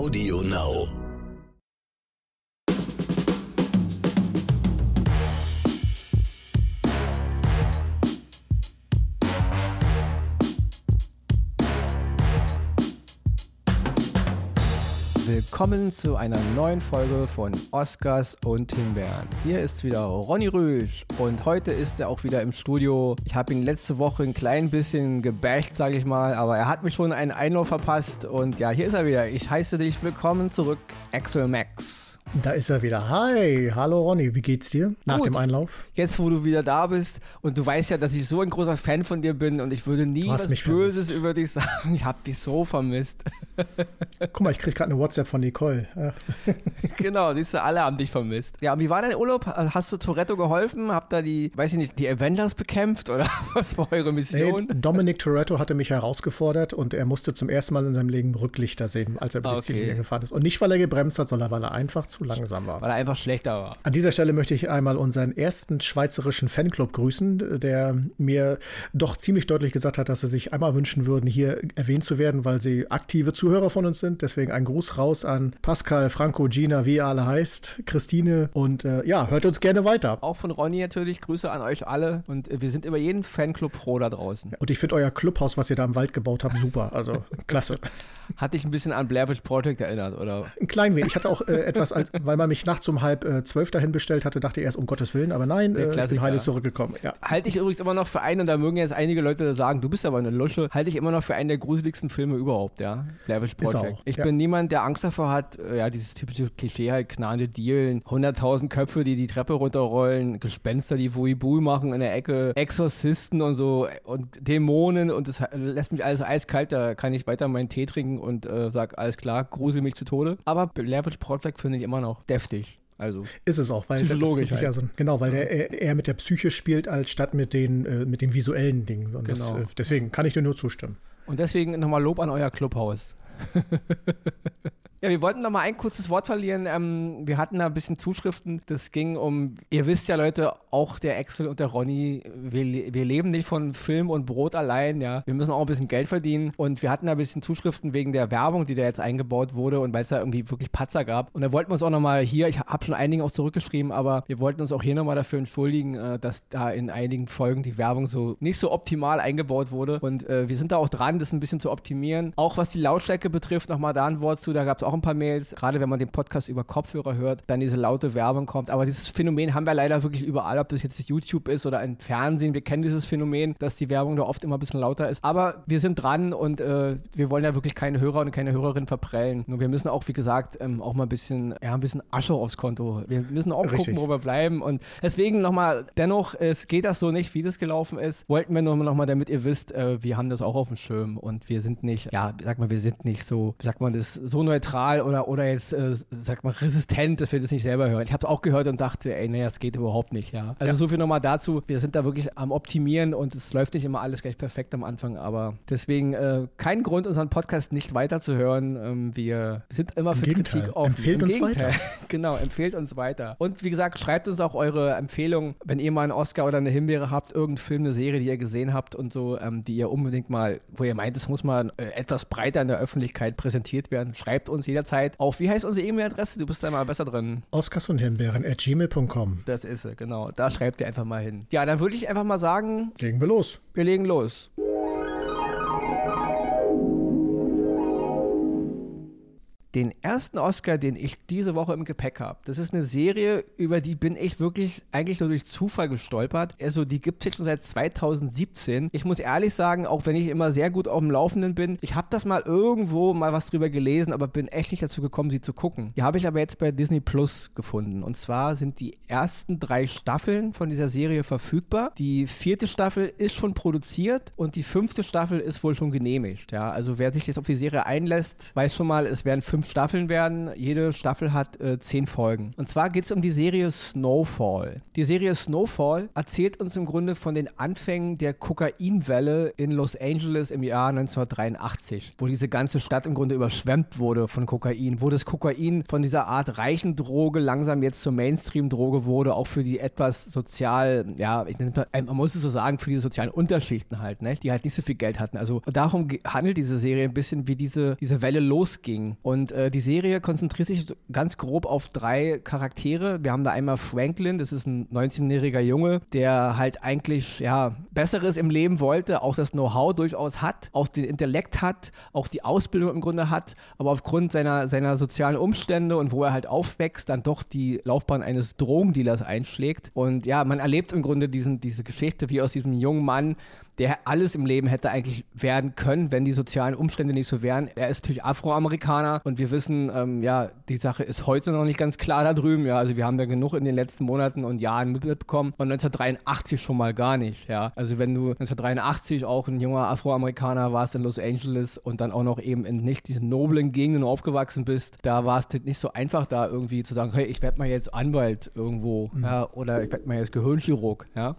Audio Now. Willkommen zu einer neuen Folge von Oscars und Himbeeren. Hier ist wieder Ronny Rüsch und heute ist er auch wieder im Studio. Ich habe ihn letzte Woche ein klein bisschen gebasht, sage ich mal, aber er hat mich schon einen Einlauf verpasst und ja, hier ist er wieder. Ich heiße dich willkommen zurück, Axel Max. Da ist er wieder. Hi, hallo Ronny, wie geht's dir nach Gut. dem Einlauf? Jetzt, wo du wieder da bist und du weißt ja, dass ich so ein großer Fan von dir bin und ich würde nie was Böses vermisst. über dich sagen. Ich habe dich so vermisst. Guck mal, ich krieg gerade eine WhatsApp von Nicole. Genau, siehst du, alle haben dich vermisst. Ja, und wie war dein Urlaub? Hast du Toretto geholfen? Habt ihr die, weiß ich nicht, die Avengers bekämpft oder was war eure Nee, Mission? Dominic Toretto hatte mich herausgefordert und er musste zum ersten Mal in seinem Leben Rücklichter sehen, als er über Ah, die okay. Ziellinie gefahren ist. Und nicht, weil er gebremst hat, sondern weil er einfach zu langsam war. Weil er einfach schlechter war. An dieser Stelle möchte ich einmal unseren ersten schweizerischen Fanclub grüßen, der mir doch ziemlich deutlich gesagt hat, dass sie sich einmal wünschen würden, hier erwähnt zu werden, weil sie aktive Zuhörer von uns sind. Deswegen ein Gruß raus an Pascal, Franco, Gina, wie ihr alle heißt, Christine und äh, ja, hört uns gerne weiter. Auch von Ronny natürlich, Grüße an euch alle und äh, wir sind über jeden Fanclub froh da draußen. Und ich finde euer Clubhaus, was ihr da im Wald gebaut habt, super. Also klasse. Hat dich ein bisschen an Blair Witch Project erinnert, oder? Ein klein wenig. Ich hatte auch äh, etwas, als, weil man mich nachts um halb äh, zwölf dahin bestellt hatte, dachte ich erst, um Gottes Willen, aber nein, äh, ich bin heile zurückgekommen. Ja. Halte ich übrigens immer noch für einen, und da mögen jetzt einige Leute sagen, du bist aber eine Lusche, halte ich immer noch für einen der gruseligsten Filme überhaupt, ja. Ist Project. auch, Ich ja. bin niemand, der Angst davor hat, äh, ja, dieses typische Klischee halt, knarrende Dielen, 100.000 Köpfe, die die Treppe runterrollen, Gespenster, die Wuibu machen in der Ecke, Exorzisten und so und Dämonen und das lässt mich alles eiskalt, da kann ich weiter meinen Tee trinken und äh, sag, alles klar, grusel mich zu Tode. Aber Witch Project finde ich immer noch deftig. Also, Ist es auch, weil Psychologisch halt. also, genau, weil der eher, mit der Psyche spielt, als statt mit den, äh, mit den visuellen Dingen. Und das, Genau. äh, deswegen kann ich dir nur zustimmen. Und deswegen nochmal Lob an euer Clubhaus. ja, wir wollten noch mal ein kurzes Wort verlieren. Ähm, wir hatten da ein bisschen Zuschriften. Das ging um, ihr wisst ja Leute, auch der Axel und der Ronny, wir, wir leben nicht von Film und Brot allein, ja. Wir müssen auch ein bisschen Geld verdienen. Und wir hatten da ein bisschen Zuschriften wegen der Werbung, die da jetzt eingebaut wurde und weil es da irgendwie wirklich Patzer gab. Und da wollten wir uns auch noch mal hier, ich habe schon einigen auch zurückgeschrieben, aber wir wollten uns auch hier noch mal dafür entschuldigen, äh, dass da in einigen Folgen die Werbung so nicht so optimal eingebaut wurde. Und äh, wir sind da auch dran, das ein bisschen zu optimieren. Auch was die Lautstärke betrifft, nochmal da ein Wort zu, da gab es auch ein paar Mails, gerade wenn man den Podcast über Kopfhörer hört, dann diese laute Werbung kommt. Aber dieses Phänomen haben wir leider wirklich überall, ob das jetzt YouTube ist oder im Fernsehen. Wir kennen dieses Phänomen, dass die Werbung da oft immer ein bisschen lauter ist. Aber wir sind dran und äh, wir wollen ja wirklich keine Hörer und keine Hörerin verprellen. Nur wir müssen auch, wie gesagt, ähm, auch mal ein bisschen, ja, ein bisschen Asche aufs Konto. Wir müssen auch Richtig. gucken, wo wir bleiben. Und deswegen nochmal, dennoch, es geht das so nicht, wie das gelaufen ist. Wollten wir nur noch mal, damit ihr wisst, äh, wir haben das auch auf dem Schirm und wir sind nicht, ja, sag mal, wir sind nicht so, sagt man das, so neutral oder, oder jetzt, äh, sag mal, resistent, dass wir das nicht selber hören. Ich habe es auch gehört und dachte, ey, nee, das geht überhaupt nicht, ja. Also Ja. so viel nochmal dazu. Wir sind da wirklich am Optimieren und es läuft nicht immer alles gleich perfekt am Anfang, aber deswegen äh, kein Grund, unseren Podcast nicht weiterzuhören. Ähm, wir sind immer für Gegenteil. Kritik offen. Empfehlt Im uns Gegenteil. weiter. genau, empfehlt uns weiter. Und wie gesagt, schreibt uns auch eure Empfehlungen, wenn ihr mal einen Oscar oder eine Himbeere habt, irgendeinen Film, eine Serie, die ihr gesehen habt und so, ähm, die ihr unbedingt mal, wo ihr meint, es muss mal äh, etwas breiter in der Öffentlichkeit präsentiert werden. Schreibt uns jederzeit auf, wie heißt unsere E-Mail-Adresse? Du bist da mal besser drin. Oscars und Himbeeren at gmail.com. Das ist sie, genau. Da schreibt ihr einfach mal hin. Ja, dann würde ich einfach mal sagen, Legen wir los. wir legen los. Den ersten Oscar, den ich diese Woche im Gepäck habe, das ist eine Serie, über die bin ich wirklich eigentlich nur durch Zufall gestolpert. Also die gibt es jetzt schon seit 2017. Ich muss ehrlich sagen, auch wenn ich immer sehr gut auf dem Laufenden bin, ich habe das mal irgendwo mal was drüber gelesen, aber bin echt nicht dazu gekommen, sie zu gucken. Die habe ich aber jetzt bei Disney Plus gefunden. Und zwar sind die ersten drei Staffeln von dieser Serie verfügbar. Die vierte Staffel ist schon produziert und die fünfte Staffel ist wohl schon genehmigt. Ja, also wer sich jetzt auf die Serie einlässt, weiß schon mal, es werden fünf Staffeln werden. Jede Staffel hat äh, zehn Folgen. Und zwar geht es um die Serie Snowfall. Die Serie Snowfall erzählt uns im Grunde von den Anfängen der Kokainwelle in Los Angeles im Jahr 1983, wo diese ganze Stadt im Grunde überschwemmt wurde von Kokain, wo das Kokain von dieser Art reichen Droge langsam jetzt zur Mainstream-Droge wurde, auch für die etwas sozial, ja, ich nenne, mal- man muss es so sagen, für die sozialen Unterschichten halt, ne, die halt nicht so viel Geld hatten. Also darum handelt diese Serie ein bisschen, wie diese, diese Welle losging. Und Äh, die Serie konzentriert sich ganz grob auf drei Charaktere. Wir haben da einmal Franklin, das ist ein 19-jähriger Junge, der halt eigentlich ja Besseres im Leben wollte, auch das Know-how durchaus hat, auch den Intellekt hat, auch die Ausbildung im Grunde hat, aber aufgrund seiner, seiner sozialen Umstände und wo er halt aufwächst, dann doch die Laufbahn eines Drogendealers einschlägt. Und ja, man erlebt im Grunde diesen, diese Geschichte, wie aus diesem jungen Mann der alles im Leben hätte eigentlich werden können, wenn die sozialen Umstände nicht so wären. Er ist natürlich Afroamerikaner und wir wissen, ähm, ja, die Sache ist heute noch nicht ganz klar da drüben. Ja, also wir haben da genug in den letzten Monaten und Jahren mitbekommen und 1983 schon mal gar nicht. Ja, also wenn du 1983 auch ein junger Afroamerikaner warst in Los Angeles und dann auch noch eben in nicht diesen noblen Gegenden aufgewachsen bist, da war es nicht so einfach, da irgendwie zu sagen, hey, ich werde mal jetzt Anwalt irgendwo mhm. ja, oder ich werde mal jetzt Gehirnchirurg. Ja.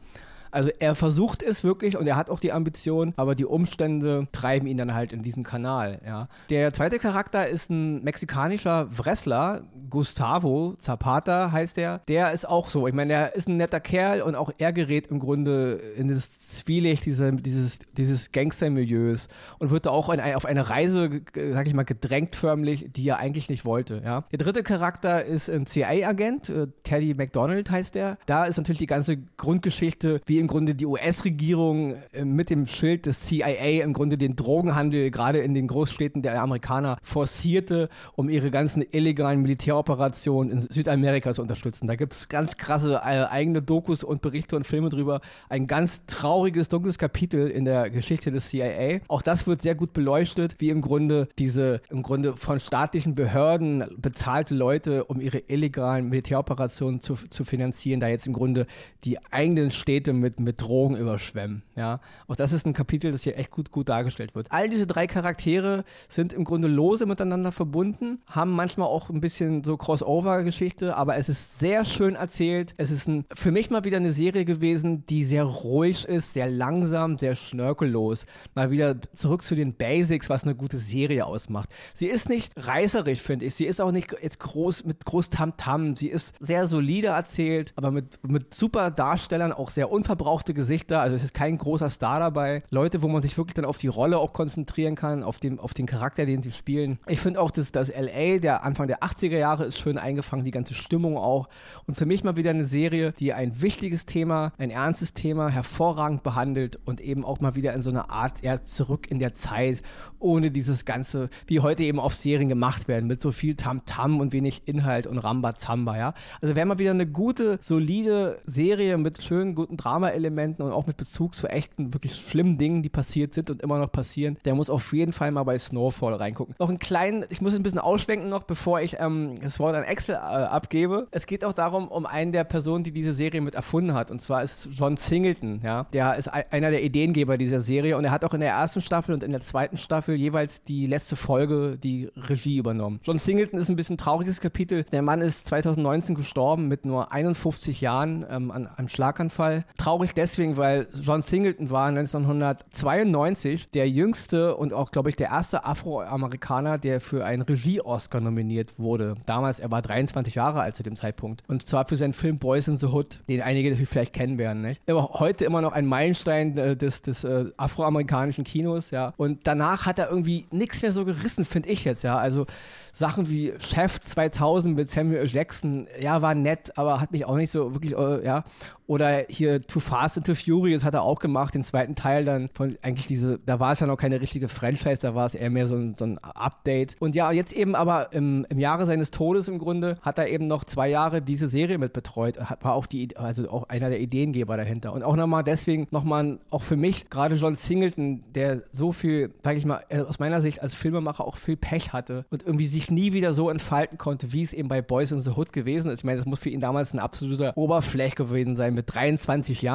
Also er versucht es wirklich und er hat auch die Ambition, aber die Umstände treiben ihn dann halt in diesen Kanal. Ja. Der zweite Charakter ist ein mexikanischer Wrestler, Gustavo Zapata heißt er. Der ist auch so. Ich meine, er ist ein netter Kerl und auch er gerät im Grunde in das Zwielicht dieser, dieses, dieses Gangster-Milieus und wird da auch eine, auf eine Reise, sag ich mal, gedrängt förmlich, die er eigentlich nicht wollte. Ja. Der dritte Charakter ist ein CIA-Agent, äh, Teddy McDonald heißt er. Da ist natürlich die ganze Grundgeschichte, wie im Grunde die US-Regierung äh, mit dem Schild des CIA im Grunde den Drogenhandel gerade in den Großstädten der Amerikaner forcierte, um ihre ganzen illegalen Militäroperationen in Südamerika zu unterstützen. Da gibt es ganz krasse äh, eigene Dokus und Berichte und Filme drüber. Ein ganz trauriges, dunkles Kapitel in der Geschichte des CIA. Auch das wird sehr gut beleuchtet, wie im Grunde diese im Grunde von staatlichen Behörden bezahlte Leute, um ihre illegalen Militäroperationen zu, zu finanzieren, da jetzt im Grunde die eigenen Städte mit mit, mit Drogen überschwemmen. Ja? Auch das ist ein Kapitel, das hier echt gut, gut dargestellt wird. All diese drei Charaktere sind im Grunde lose miteinander verbunden, haben manchmal auch ein bisschen so Crossover-Geschichte, aber es ist sehr schön erzählt. Es ist ein, für mich mal wieder eine Serie gewesen, die sehr ruhig ist, sehr langsam, sehr schnörkellos. Mal wieder zurück zu den Basics, was eine gute Serie ausmacht. Sie ist nicht reißerisch, finde ich. Sie ist auch nicht jetzt groß mit groß Tamtam. -Tam. Sie ist sehr solide erzählt, aber mit, mit super Darstellern, auch sehr unverbindlich unverbrauchte Gesichter, also es ist kein großer Star dabei. Leute, wo man sich wirklich dann auf die Rolle auch konzentrieren kann, auf, dem, auf den Charakter, den sie spielen. Ich finde auch, dass das LA, der Anfang der 80er Jahre, ist schön eingefangen, die ganze Stimmung auch. Und für mich mal wieder eine Serie, die ein wichtiges Thema, ein ernstes Thema hervorragend behandelt und eben auch mal wieder in so eine Art, ja, zurück in der Zeit, ohne dieses Ganze, wie heute eben auf Serien gemacht werden, mit so viel Tamtam -Tam und wenig Inhalt und Rambazamba, ja. Also wäre mal wieder eine gute, solide Serie mit schönen, guten Drama Drama-Elementen und auch mit Bezug zu echten, wirklich schlimmen Dingen, die passiert sind und immer noch passieren, der muss auf jeden Fall mal bei Snowfall reingucken. Noch einen kleinen, ich muss ein bisschen ausschwenken noch, bevor ich ähm, das Wort an Excel äh, abgebe. Es geht auch darum, um einen der Personen, die diese Serie mit erfunden hat. Und zwar ist John Singleton, ja. Der ist einer der Ideengeber dieser Serie und er hat auch in der ersten Staffel und in der zweiten Staffel jeweils die letzte Folge die Regie übernommen. John Singleton ist ein bisschen ein trauriges Kapitel. Der Mann ist 2019 gestorben mit nur 51 Jahren ähm, an einem Schlaganfall. Traurig traurig deswegen, weil John Singleton war 1992 der jüngste und auch, glaube ich, der erste Afroamerikaner, der für einen Regie-Oscar nominiert wurde. Damals, er war 23 Jahre alt zu dem Zeitpunkt. Und zwar für seinen Film Boys in the Hood, den einige vielleicht kennen werden. Nicht? Aber heute immer noch ein Meilenstein äh, des, des äh, afroamerikanischen Kinos, ja. Und danach hat er irgendwie nichts mehr so gerissen, finde ich jetzt, ja. Also Sachen wie Chef 2000 mit Samuel Jackson, ja, war nett, aber hat mich auch nicht so wirklich, äh, ja. Oder hier Too Fast and Too Furious hat er auch gemacht, den zweiten Teil dann von eigentlich diese, da war es ja noch keine richtige Franchise, da war es eher mehr so ein, so ein Update. Und ja, jetzt eben aber im, im Jahre seines Todes im Grunde hat er eben noch zwei Jahre diese Serie mit betreut, war auch die, also auch einer der Ideengeber dahinter. Und auch nochmal deswegen nochmal, auch für mich, gerade John Singleton, der so viel, sag ich mal, aus meiner Sicht als Filmemacher auch viel Pech hatte und irgendwie sich nie wieder so entfalten konnte, wie es eben bei Boys in the Hood gewesen ist. Ich meine, das muss für ihn damals ein absoluter Oberfläch gewesen sein mit 23 Jahren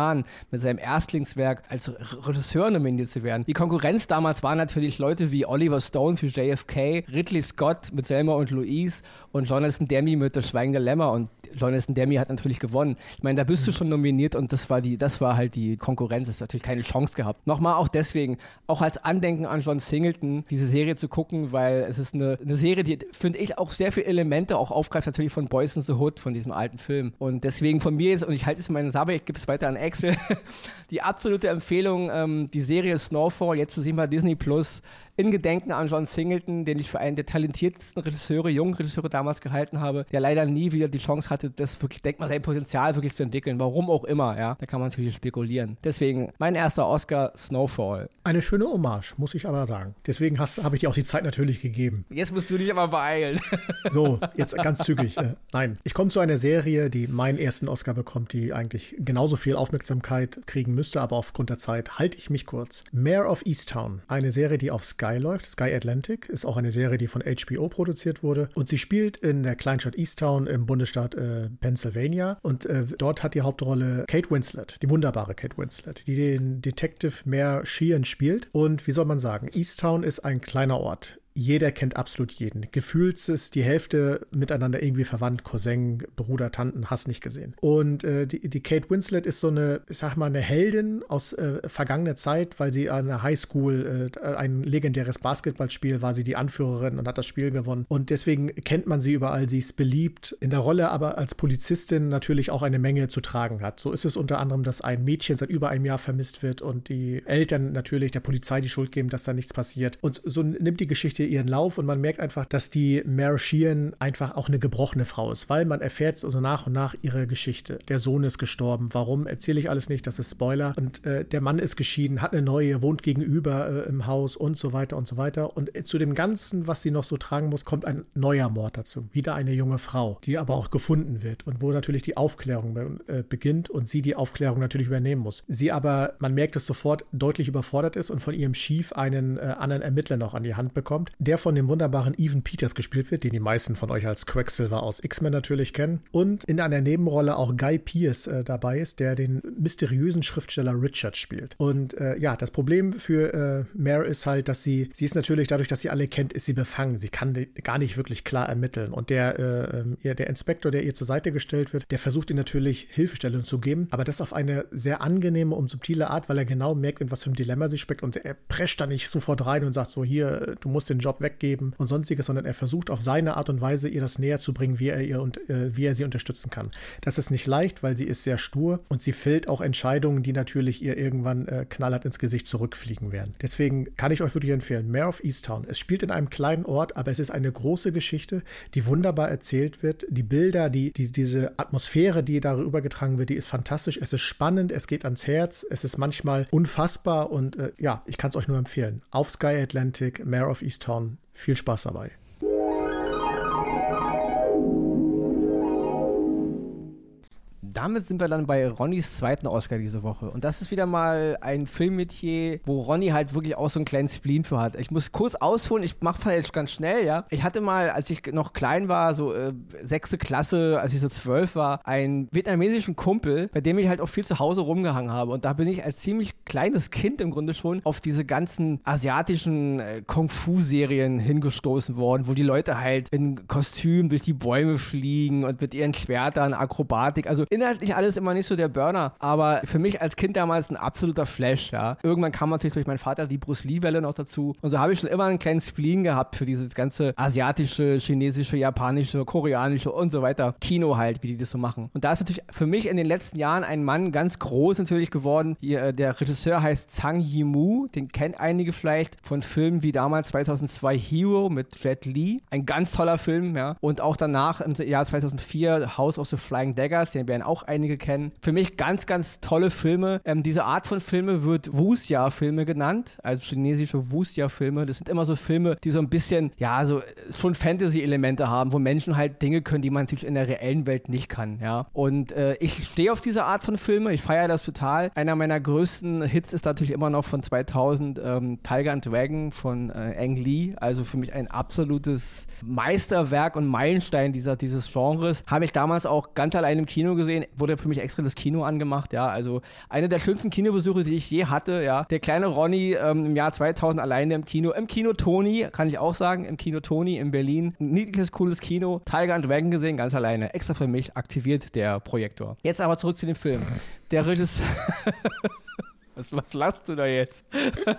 mit seinem Erstlingswerk als Regisseur nominiert zu werden. Die Konkurrenz damals war natürlich Leute wie Oliver Stone für JFK, Ridley Scott mit Selma und Louise und Jonathan Demi mit Das Schweigende Lämmer und Jonathan Demi hat natürlich gewonnen. Ich meine, da bist du schon nominiert und das war die, das war halt die Konkurrenz. Das hat natürlich keine Chance gehabt. Nochmal auch deswegen, auch als Andenken an John Singleton, diese Serie zu gucken, weil es ist eine, eine Serie, die, finde ich, auch sehr viele Elemente auch aufgreift, natürlich von Boys in the Hood, von diesem alten Film. Und deswegen von mir jetzt, und ich halte es in meinen Sabe, ich gebe es weiter an Axel, die absolute Empfehlung, ähm, die Serie Snowfall, jetzt zu sehen bei Disney Plus, in Gedenken an John Singleton, den ich für einen der talentiertesten Regisseure, jungen Regisseure damals gehalten habe, der leider nie wieder die Chance hatte, das wirklich, denk mal, sein Potenzial wirklich zu entwickeln. Warum auch immer, ja. Da kann man natürlich spekulieren. Deswegen, mein erster Oscar, Snowfall. Eine schöne Hommage, muss ich aber sagen. Deswegen habe ich dir auch die Zeit natürlich gegeben. Jetzt musst du dich aber beeilen. so, jetzt ganz zügig. Äh, nein, ich komme zu einer Serie, die meinen ersten Oscar bekommt, die eigentlich genauso viel Aufmerksamkeit kriegen müsste, aber aufgrund der Zeit halte ich mich kurz. Mayor of Easttown, eine Serie, die auf Sky läuft. Sky Atlantic ist auch eine Serie, die von HBO produziert wurde. Und sie spielt in der Kleinstadt Easttown im Bundesstaat äh, Pennsylvania. Und äh, dort hat die Hauptrolle Kate Winslet, die wunderbare Kate Winslet, die den Detective Mayor Sheehan spielt. Und wie soll man sagen, Easttown ist ein kleiner Ort jeder kennt absolut jeden. Gefühlt ist die Hälfte miteinander irgendwie verwandt. Cousin, Bruder, Tanten, hast nicht gesehen. Und äh, die, die, Kate Winslet ist so eine, ich sag mal, eine Heldin aus äh, vergangener Zeit, weil sie an der Highschool äh, ein legendäres Basketballspiel war sie die Anführerin und hat das Spiel gewonnen. Und deswegen kennt man sie überall. Sie ist beliebt. In der Rolle aber als Polizistin natürlich auch eine Menge zu tragen hat. So ist es unter anderem, dass ein Mädchen seit über einem Jahr vermisst wird und die Eltern natürlich der Polizei die Schuld geben, dass da nichts passiert. Und so nimmt die Geschichte ihren Lauf und man merkt einfach, dass die Mary Sheehan einfach auch eine gebrochene Frau ist, weil man erfährt so nach und nach ihre Geschichte. Der Sohn ist gestorben. Warum erzähle ich alles nicht? Das ist Spoiler. Und äh, der Mann ist geschieden, hat eine neue, wohnt gegenüber äh, im Haus und so weiter und so weiter. Und äh, zu dem Ganzen, was sie noch so tragen muss, kommt ein neuer Mord dazu. Wieder eine junge Frau, die aber auch gefunden wird und wo natürlich die Aufklärung äh, beginnt und sie die Aufklärung natürlich übernehmen muss. Sie aber, man merkt es sofort, deutlich überfordert ist und von ihrem Chief einen äh, anderen Ermittler noch an die Hand bekommt, der von dem wunderbaren Evan Peters gespielt wird, den die meisten von euch als Quacksilver aus X-Men natürlich kennen. Und in einer Nebenrolle auch Guy Pierce äh, dabei ist, der den mysteriösen Schriftsteller Richard spielt. Und äh, ja, das Problem für äh, Mare ist halt, dass sie, sie ist natürlich dadurch, dass sie alle kennt, ist sie befangen. Sie kann gar nicht wirklich klar ermitteln. Und der, äh, ähm, der Inspektor, der ihr zur Seite gestellt wird, der versucht ihr natürlich Hilfestellung zu geben, aber das auf eine sehr angenehme und subtile Art, weil er genau merkt, in was für ein Dilemma sie steckt und er prescht da nicht sofort rein und sagt so, hier, du musst den Job weggeben und sonstiges, sondern er versucht auf seine Art und Weise ihr das näher zu bringen, wie er ihr und äh, wie er sie unterstützen kann. Das ist nicht leicht, weil sie ist sehr stur und sie fällt auch Entscheidungen, die natürlich ihr irgendwann äh, knallhart ins Gesicht zurückfliegen werden. Deswegen kann ich euch wirklich empfehlen, Mare of Easttown. Es spielt in einem kleinen Ort, aber es ist eine große Geschichte, die wunderbar erzählt wird. Die Bilder, die, die diese Atmosphäre, die darüber getragen wird, die ist fantastisch. Es ist spannend, es geht ans Herz, es ist manchmal unfassbar und äh, ja, ich kann es euch nur empfehlen. Auf Sky Atlantic, Mare of Easttown viel Spaß dabei. Damit sind wir dann bei Ronnys zweiten Oscar diese Woche. Und das ist wieder mal ein Filmmetier, wo Ronny halt wirklich auch so einen kleinen Spleen für hat. Ich muss kurz ausholen, ich mache jetzt ganz schnell, ja. Ich hatte mal, als ich noch klein war, so äh, sechste Klasse, als ich so zwölf war, einen vietnamesischen Kumpel, bei dem ich halt auch viel zu Hause rumgehangen habe. Und da bin ich als ziemlich kleines Kind im Grunde schon auf diese ganzen asiatischen äh, Kung-Fu-Serien hingestoßen worden, wo die Leute halt in Kostüm durch die Bäume fliegen und mit ihren Schwertern Akrobatik. Also in inhaltlich alles immer nicht so der Burner, aber für mich als Kind damals ein absoluter Flash, ja. Irgendwann kam natürlich durch meinen Vater die Bruce Lee-Welle noch dazu und so habe ich schon immer einen kleinen Spleen gehabt für dieses ganze asiatische, chinesische, japanische, koreanische und so weiter Kino halt, wie die das so machen. Und da ist natürlich für mich in den letzten Jahren ein Mann ganz groß natürlich geworden. Die, äh, der Regisseur heißt Zhang Yimou, den kennt einige vielleicht von Filmen wie damals 2002 Hero mit Jet Li, ein ganz toller Film, ja. Und auch danach im Jahr 2004 House of the Flying Daggers, den werden auch auch einige kennen. Für mich ganz, ganz tolle Filme. Ähm, diese Art von Filme wird Wuxia-Filme genannt, also chinesische Wuxia-Filme. Das sind immer so Filme, die so ein bisschen, ja, so schon Fantasy-Elemente haben, wo Menschen halt Dinge können, die man natürlich in der reellen Welt nicht kann, ja. Und äh, ich stehe auf diese Art von Filme, ich feiere das total. Einer meiner größten Hits ist natürlich immer noch von 2000 ähm, Tiger and Dragon von äh, Ang Lee, also für mich ein absolutes Meisterwerk und Meilenstein dieser, dieses Genres. Habe ich damals auch ganz allein im Kino gesehen wurde für mich extra das Kino angemacht, ja. Also eine der schönsten Kinobesuche, die ich je hatte, ja. Der kleine Ronny ähm, im Jahr 2000 alleine im Kino, im Kino Toni, kann ich auch sagen, im Kino Toni in Berlin. Ein niedliches, cooles Kino. Tiger and Dragon gesehen, ganz alleine. Extra für mich aktiviert der Projektor. Jetzt aber zurück zu dem Film. Der Regisseur. Was, was lachst du da jetzt?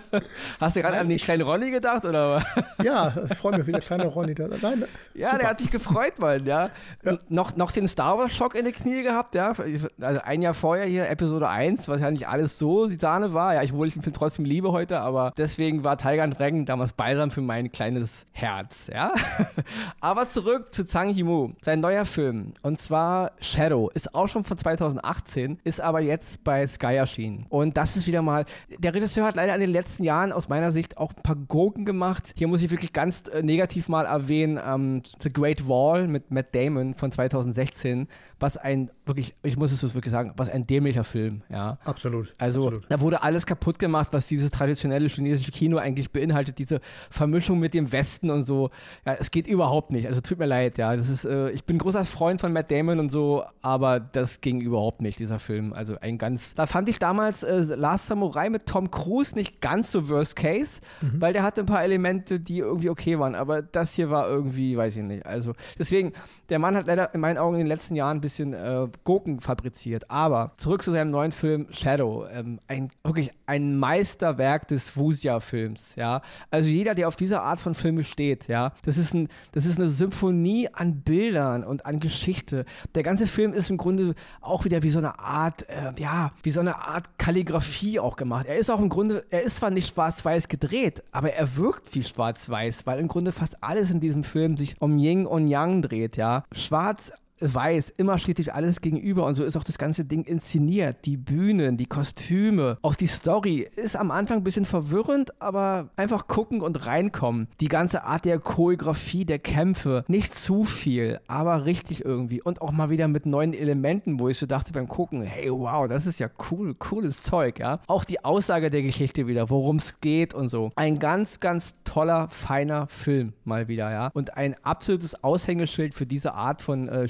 Hast du gerade an den kleinen Ronny gedacht, oder? Ja, ich freue mich wieder, kleiner Ronny. Nein, ja, super. der hat sich gefreut, Mann, ja. ja. Noch, noch den Star Wars-Schock in die Knie gehabt, ja. Also ein Jahr vorher hier, Episode 1, was ja nicht alles so die Sahne war. Ja, ich wohl ich den Film trotzdem liebe heute, aber deswegen war Tiger and Dragon damals balsam für mein kleines Herz, ja. aber zurück zu Zhang Yimou, sein neuer Film. Und zwar Shadow. Ist auch schon von 2018, ist aber jetzt bei Sky erschienen. Und das ist wieder mal, der Regisseur hat leider in den letzten Jahren aus meiner Sicht auch ein paar Gurken gemacht. Hier muss ich wirklich ganz äh, negativ mal erwähnen, ähm, The Great Wall mit Matt Damon von 2016 was ein wirklich, ich muss es wirklich sagen, was ein dämlicher Film, ja. Absolut. Also absolut. da wurde alles kaputt gemacht, was dieses traditionelle chinesische Kino eigentlich beinhaltet, diese Vermischung mit dem Westen und so. Ja, es geht überhaupt nicht. Also tut mir leid, ja. Das ist, äh, ich bin großer Freund von Matt Damon und so, aber das ging überhaupt nicht, dieser Film. Also ein ganz, da fand ich damals äh, Last Samurai mit Tom Cruise nicht ganz so Worst Case, mhm. weil der hatte ein paar Elemente, die irgendwie okay waren, aber das hier war irgendwie, weiß ich nicht. Also deswegen, der Mann hat leider in meinen Augen in den letzten Jahren ein bisschen äh, Gurken fabriziert. Aber zurück zu seinem neuen Film Shadow. Ähm, ein, wirklich ein Meisterwerk des Wusia-Films. Ja? Also jeder, der auf diese Art von Filme steht, ja, das ist, ein, das ist eine Symphonie an Bildern und an Geschichte. Der ganze Film ist im Grunde auch wieder wie so eine Art, äh, ja, wie so eine Art Kalligrafie auch gemacht. Er ist auch im Grunde, er ist zwar nicht schwarz-weiß gedreht, aber er wirkt wie schwarz-weiß, weil im Grunde fast alles in diesem Film sich um Yin und Yang dreht, ja. Schwarz weiß, immer steht sich alles gegenüber und so ist auch das ganze Ding inszeniert. Die Bühnen, die Kostüme, auch die Story ist am Anfang ein bisschen verwirrend, aber einfach gucken und reinkommen. Die ganze Art der Choreografie, der Kämpfe, nicht zu viel, aber richtig irgendwie und auch mal wieder mit neuen Elementen, wo ich so dachte beim Gucken, hey wow, das ist ja cool, cooles Zeug, ja. Auch die Aussage der Geschichte wieder, worum es geht und so. Ein ganz, ganz toller, feiner Film mal wieder, ja. Und ein absolutes Aushängeschild für diese Art von äh,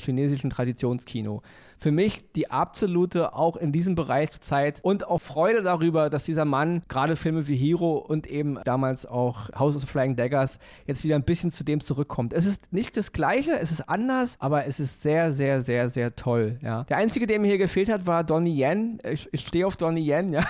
Traditionskino für mich die absolute, auch in diesem Bereich zur Zeit und auch Freude darüber, dass dieser Mann gerade Filme wie Hero und eben damals auch House of the Flying Daggers jetzt wieder ein bisschen zu dem zurückkommt. Es ist nicht das Gleiche, es ist anders, aber es ist sehr, sehr, sehr, sehr toll. Ja. Der einzige, der mir hier gefehlt hat, war Donnie Yen. Ich, ich stehe auf Donnie Yen, ja.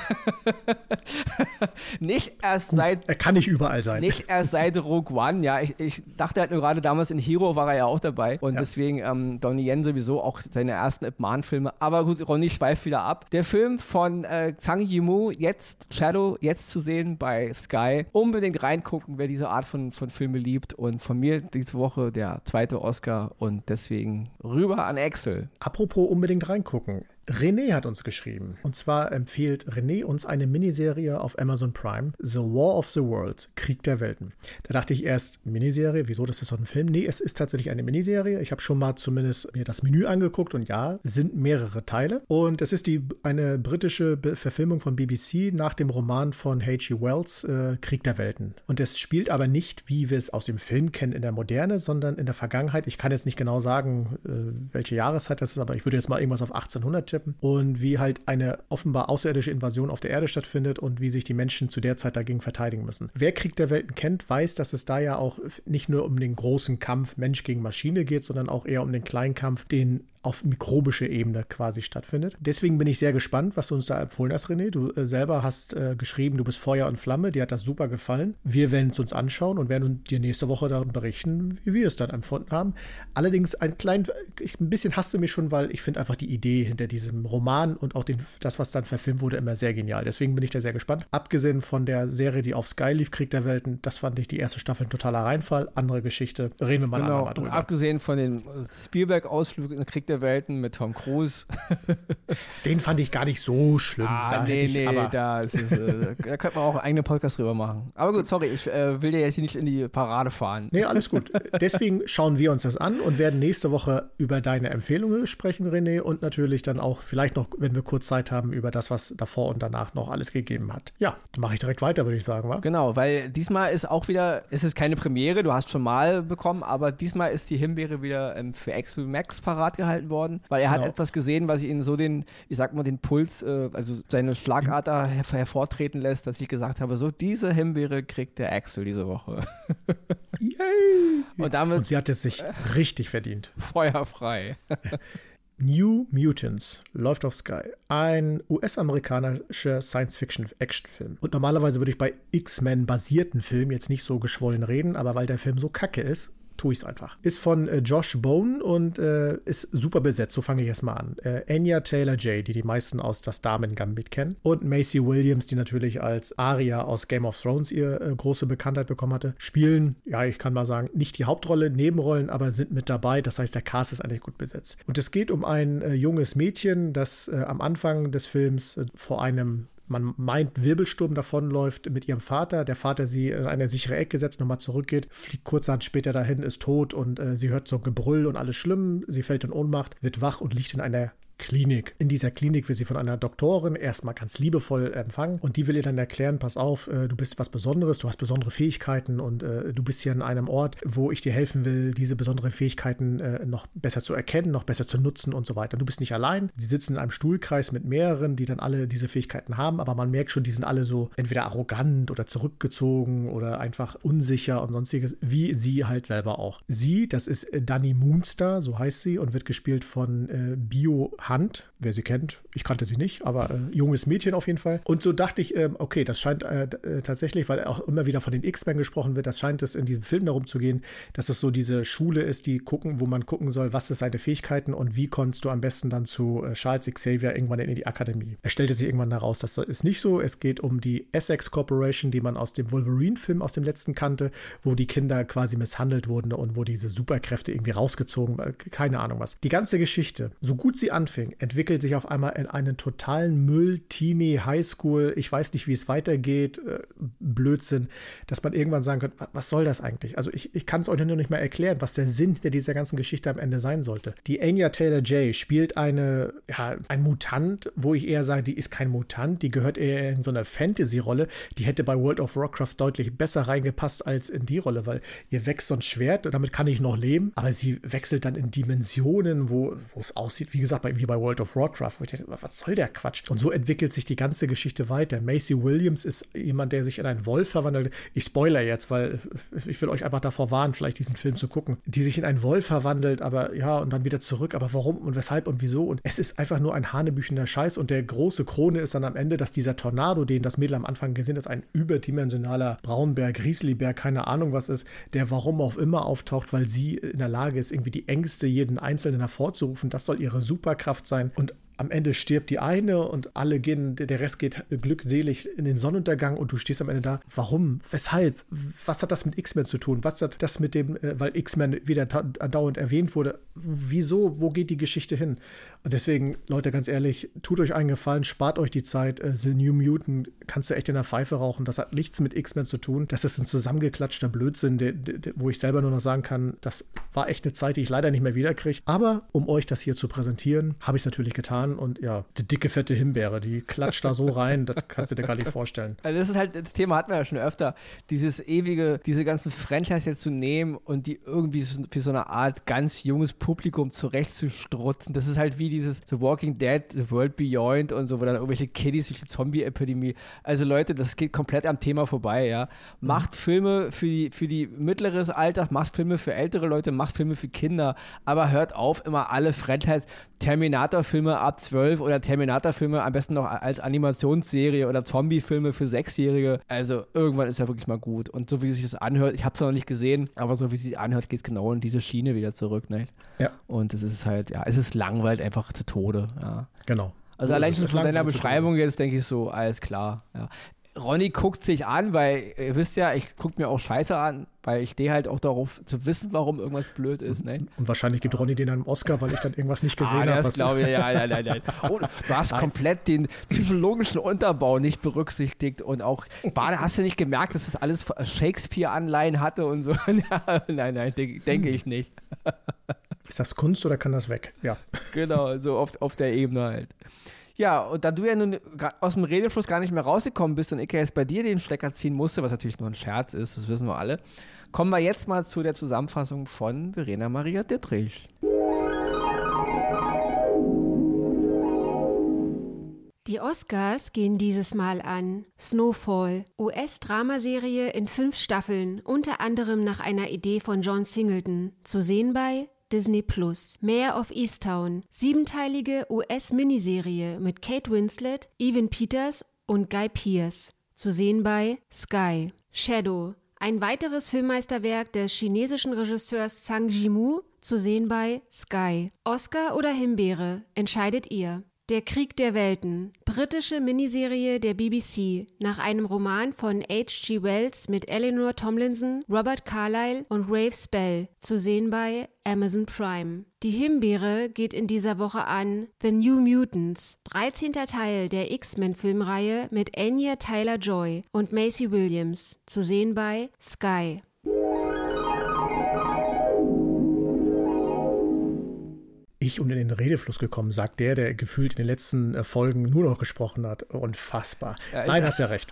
nicht erst Gut, seit. Er kann nicht überall sein. Nicht erst seit Rogue One, ja. Ich, ich dachte halt nur gerade damals in Hero war er ja auch dabei und ja. deswegen ähm, Donnie Yen sowieso auch seine ersten Mahn-Filme. Aber gut, Ronny schweift wieder ab. Der Film von äh, Zhang Yimou, jetzt Shadow, jetzt zu sehen bei Sky. Unbedingt reingucken, wer diese Art von, von Filme liebt. Und von mir diese Woche der zweite Oscar und deswegen rüber an Axel. Apropos unbedingt reingucken. René hat uns geschrieben. Und zwar empfiehlt René uns eine Miniserie auf Amazon Prime, The War of the Worlds, Krieg der Welten. Da dachte ich erst, Miniserie, wieso, das ist doch ein Film? Nee, es ist tatsächlich eine Miniserie. Ich habe schon mal zumindest mir das Menü angeguckt und ja, sind mehrere Teile. Und es ist die, eine britische Verfilmung von BBC nach dem Roman von H.G. Wells, äh, Krieg der Welten. Und es spielt aber nicht, wie wir es aus dem Film kennen, in der Moderne, sondern in der Vergangenheit. Ich kann jetzt nicht genau sagen, äh, welche Jahreszeit das ist, aber ich würde jetzt mal irgendwas auf 1800 tippen tippen und wie halt eine offenbar außerirdische Invasion auf der Erde stattfindet und wie sich die Menschen zu der Zeit dagegen verteidigen müssen. Wer Krieg der Welten kennt, weiß, dass es da ja auch nicht nur um den großen Kampf Mensch gegen Maschine geht, sondern auch eher um den kleinen Kampf, den auf mikrobischer Ebene quasi stattfindet. Deswegen bin ich sehr gespannt, was du uns da empfohlen hast, René. Du äh, selber hast äh, geschrieben, du bist Feuer und Flamme. Dir hat das super gefallen. Wir werden es uns anschauen und werden dir nächste Woche darin berichten, wie wir es dann empfunden haben. Allerdings ein klein, ich, ein bisschen hasste mich schon, weil ich finde einfach die Idee hinter diesem Roman und auch den, das, was dann verfilmt wurde, immer sehr genial. Deswegen bin ich da sehr gespannt. Abgesehen von der Serie, die auf Sky lief, Krieg der Welten, das fand ich die erste Staffel ein totaler Reinfall. Andere Geschichte, reden wir mal genau. drüber. Und abgesehen von den Spielberg-Ausflügen in Krieg der Welten mit Tom Cruise. Den fand ich gar nicht so schlimm. Ah, da nee, ich, nee, da, ist es, äh, da könnte man auch einen eigenen Podcast drüber machen. Aber gut, sorry, ich äh, will dir jetzt hier nicht in die Parade fahren. Nee, alles gut. Deswegen schauen wir uns das an und werden nächste Woche über deine Empfehlungen sprechen, René, und natürlich dann auch vielleicht noch, wenn wir kurz Zeit haben, über das, was davor und danach noch alles gegeben hat. Ja, dann mache ich direkt weiter, würde ich sagen, wa? Genau, weil diesmal ist auch wieder, es ist keine Premiere, du hast schon mal bekommen, aber diesmal ist die Himbeere wieder ähm, für Axel Max parat gehalten worden, weil er genau. hat etwas gesehen, was ihn so den, ich sag mal, den Puls, äh, also seine Schlagader her hervortreten lässt, dass ich gesagt habe, so diese Himbeere kriegt der Axel diese Woche. Yay! Und damit. Und sie hat es sich richtig verdient. Feuerfrei. New Mutants läuft auf Sky. Ein US-amerikanischer Science-Fiction-Actionfilm. Und normalerweise würde ich bei X-Men basierten Filmen jetzt nicht so geschwollen reden, aber weil der Film so kacke ist, tue ich es einfach. Ist von äh, Josh Bone und äh, ist super besetzt. So fange ich erstmal an. Äh, Anya Taylor-Joy, die die meisten aus das Damen-Gambit kennen. Und Macy Williams, die natürlich als Aria aus Game of Thrones ihr äh, große Bekanntheit bekommen hatte, spielen, ja, ich kann mal sagen, nicht die Hauptrolle, Nebenrollen, aber sind mit dabei. Das heißt, der Cast ist eigentlich gut besetzt. Und es geht um ein äh, junges Mädchen, das äh, am Anfang des Films vor einem man meint, Wirbelsturm davonläuft mit ihrem Vater. Der Vater sie in eine sichere Ecke setzt, nochmal zurückgeht, fliegt kurzerhand später dahin, ist tot und äh, sie hört so ein Gebrüll und alles schlimm. Sie fällt in Ohnmacht, wird wach und liegt in einer Klinik. In dieser Klinik wird sie von einer Doktorin erstmal ganz liebevoll empfangen und die will ihr dann erklären, pass auf, äh, du bist was Besonderes, du hast besondere Fähigkeiten und äh, du bist hier an einem Ort, wo ich dir helfen will, diese besonderen Fähigkeiten äh, noch besser zu erkennen, noch besser zu nutzen und so weiter. Du bist nicht allein. Sie sitzen in einem Stuhlkreis mit mehreren, die dann alle diese Fähigkeiten haben, aber man merkt schon, die sind alle so entweder arrogant oder zurückgezogen oder einfach unsicher und sonstiges, wie sie halt selber auch. Sie, das ist Dani Moonstar, so heißt sie und wird gespielt von Bio Hand, wer sie kennt. Ich kannte sie nicht, aber äh, junges Mädchen auf jeden Fall. Und so dachte ich, äh, okay, das scheint äh, äh, tatsächlich, weil auch immer wieder von den X-Men gesprochen wird, das scheint es in diesem Film darum zu gehen, dass es so diese Schule ist, die gucken, wo man gucken soll, was ist seine Fähigkeiten und wie kommst du am besten dann zu äh, Charles Xavier irgendwann in die Akademie. Es stellte sich irgendwann heraus, das ist nicht so. Es geht um die Essex Corporation, die man aus dem Wolverine-Film aus dem letzten kannte, wo die Kinder quasi misshandelt wurden und wo diese Superkräfte irgendwie rausgezogen, keine Ahnung was. Die ganze Geschichte, so gut sie anfing, Marketing entwickelt sich auf einmal in einen totalen Müll, Teenie, Highschool, ich weiß nicht, wie es weitergeht, äh, Blödsinn, dass man irgendwann sagen könnte, was soll das eigentlich? Also ich, ich kann es euch nur nicht mehr erklären, was der Sinn der dieser ganzen Geschichte am Ende sein sollte. Die Anya Taylor-Jay spielt eine, ja, ein Mutant, wo ich eher sage, die ist kein Mutant, die gehört eher in so eine Fantasy-Rolle, die hätte bei World of Warcraft deutlich besser reingepasst als in die Rolle, weil ihr wächst so ein Schwert, damit kann ich noch leben, aber sie wechselt dann in Dimensionen, wo es aussieht, wie gesagt, wie bei World of Warcraft, wo ich dachte, was soll der Quatsch? Und so entwickelt sich die ganze Geschichte weiter. Macy Williams ist jemand, der sich in einen Wolf verwandelt. Ich spoiler jetzt, weil ich will euch einfach davor warnen, vielleicht diesen Film zu gucken. Die sich in einen Wolf verwandelt, aber ja, und dann wieder zurück. Aber warum und weshalb und wieso? Und es ist einfach nur ein hanebüchender Scheiß. Und der große Krone ist dann am Ende, dass dieser Tornado, den das Mädel am Anfang gesehen hat, ein überdimensionaler Braunbär, Grizzlybär, keine Ahnung was ist, der warum auch immer auftaucht, weil sie in der Lage ist, irgendwie die Ängste jeden Einzelnen hervorzurufen. Das soll ihre Superkraft sein. Und am Ende stirbt die eine und alle gehen, der Rest geht glückselig in den Sonnenuntergang und du stehst am Ende da. Warum? Weshalb? Was hat das mit X-Men zu tun? Was hat das mit dem, äh, weil X-Men wieder dauernd erwähnt wurde? Wieso? Wo geht die Geschichte hin? Und deswegen, Leute, ganz ehrlich, tut euch einen Gefallen, spart euch die Zeit. Äh, The New Mutant kannst du echt in der Pfeife rauchen. Das hat nichts mit X-Men zu tun. Das ist ein zusammengeklatschter Blödsinn, der, der, wo ich selber nur noch sagen kann, das war echt eine Zeit, die ich leider nicht mehr wiederkriege. Aber um euch das hier zu präsentieren, habe ich es natürlich getan. Und ja, die dicke, fette Himbeere, die klatscht da so rein, das kannst du dir gar nicht vorstellen. Also das ist halt, das Thema hatten wir ja schon öfter. Dieses ewige, diese ganzen Franchise jetzt zu nehmen und die irgendwie für so eine Art ganz junges Publikum zurechtzustrutzen. Das ist halt wie wie dieses The Walking Dead, The World Beyond und so, wo dann irgendwelche Kiddies durch die Zombie-Epidemie. Also Leute, das geht komplett am Thema vorbei, ja. Macht mhm. Filme für die, für die mittleres Alter, macht Filme für ältere Leute, macht Filme für Kinder, aber hört auf, immer alle Franchise Terminator-Filme ab 12 oder Terminator-Filme am besten noch als Animationsserie oder Zombie-Filme für Sechsjährige. Also irgendwann ist ja wirklich mal gut. Und so wie sich das anhört, ich habe es noch nicht gesehen, aber so wie es sich anhört, geht es genau in diese Schiene wieder zurück. Ne? Ja. Und es ist halt, ja, es ist langweilt einfach zu Tode. Ja. Genau. Also allein schon von deiner Beschreibung jetzt denke ich so, alles klar. Ja. Ronny guckt sich an, weil ihr wisst ja, ich gucke mir auch Scheiße an, weil ich stehe halt auch darauf zu wissen, warum irgendwas blöd ist. Ne? Und wahrscheinlich gibt Ronny den einen Oscar, weil ich dann irgendwas nicht gesehen ah, habe. Das glaube ich, ja, nein, nein, nein. Oh, du hast nein. komplett den psychologischen Unterbau nicht berücksichtigt und auch, Bade, hast du nicht gemerkt, dass das alles Shakespeare-Anleihen hatte und so? nein, nein, denke denk ich nicht. Ist das Kunst oder kann das weg? Ja. Genau, so oft auf der Ebene halt. Ja, und da du ja nun aus dem Redefluss gar nicht mehr rausgekommen bist und ich jetzt bei dir den Stecker ziehen musste, was natürlich nur ein Scherz ist, das wissen wir alle, kommen wir jetzt mal zu der Zusammenfassung von Verena Maria Dittrich. Die Oscars gehen dieses Mal an Snowfall, US-Dramaserie in fünf Staffeln, unter anderem nach einer Idee von John Singleton, zu sehen bei Disney Plus. Mare of Easttown, siebenteilige US-Miniserie mit Kate Winslet, Evan Peters und Guy Pearce. Zu sehen bei Sky. Shadow, ein weiteres Filmmeisterwerk des chinesischen Regisseurs Zhang Yimou, zu sehen bei Sky. Oscar oder Himbeere, entscheidet ihr. Der Krieg der Welten, britische Miniserie der BBC, nach einem Roman von H.G. Wells mit Eleanor Tomlinson, Robert Carlyle und Rafe Spell, zu sehen bei Amazon Prime. Die Himbeere geht in dieser Woche an The New Mutants, 13. Teil der X-Men-Filmreihe mit Anya Tyler-Joy und Macy Williams, zu sehen bei Sky. Ich um in den Redefluss gekommen, sagt der, der gefühlt in den letzten äh, Folgen nur noch gesprochen hat. Unfassbar. Ja, Nein, hast ja recht.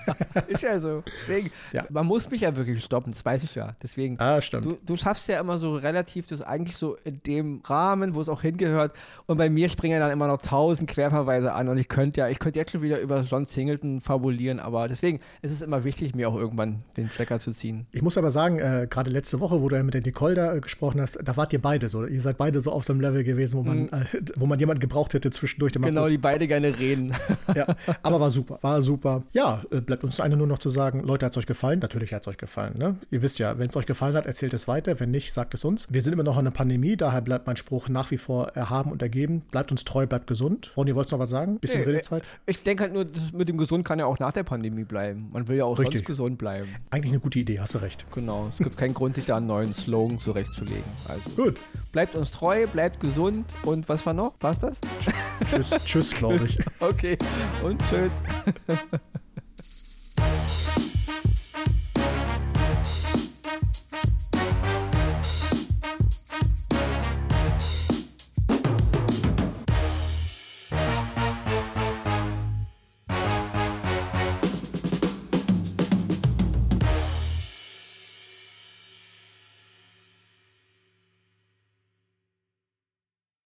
ist ja so. Deswegen, ja. man muss mich ja wirklich stoppen, das weiß ich ja. Deswegen, ah, stimmt. Du, du schaffst ja immer so relativ das eigentlich so in dem Rahmen, wo es auch hingehört. Und bei mir springen dann immer noch tausend Querverweise an und ich könnte ja, ich könnte jetzt schon wieder über John Singleton fabulieren, aber deswegen ist es immer wichtig, mir auch irgendwann den Stecker zu ziehen. Ich muss aber sagen, äh, gerade letzte Woche, wo du ja mit der Nicole da äh, gesprochen hast, da wart ihr beide so. Ihr seid beide so auf so einem Level Level gewesen, wo man, mhm. äh, wo man jemanden gebraucht hätte zwischendurch. Genau, die beide gerne reden. ja, aber war super, war super. Ja, äh, bleibt uns eine nur noch zu sagen, Leute, hat es euch gefallen? Natürlich hat es euch gefallen. Ne? Ihr wisst ja, wenn es euch gefallen hat, erzählt es weiter. Wenn nicht, sagt es uns. Wir sind immer noch in einer Pandemie, daher bleibt mein Spruch nach wie vor erhaben und ergeben. Bleibt uns treu, bleibt gesund. Ronny, wolltest du noch was sagen? Bisschen nee, Redezeit? Ich denke halt nur, mit dem Gesund kann ja auch nach der Pandemie bleiben. Man will ja auch Richtig. sonst gesund bleiben. Eigentlich eine gute Idee, hast du recht. Genau, es gibt keinen Grund, sich da einen neuen Slogan zurechtzulegen. Also, Gut. Bleibt uns treu, bleibt gesund und was war noch? War's das? Tschüss, tschüss, glaube ich. Okay, und tschüss.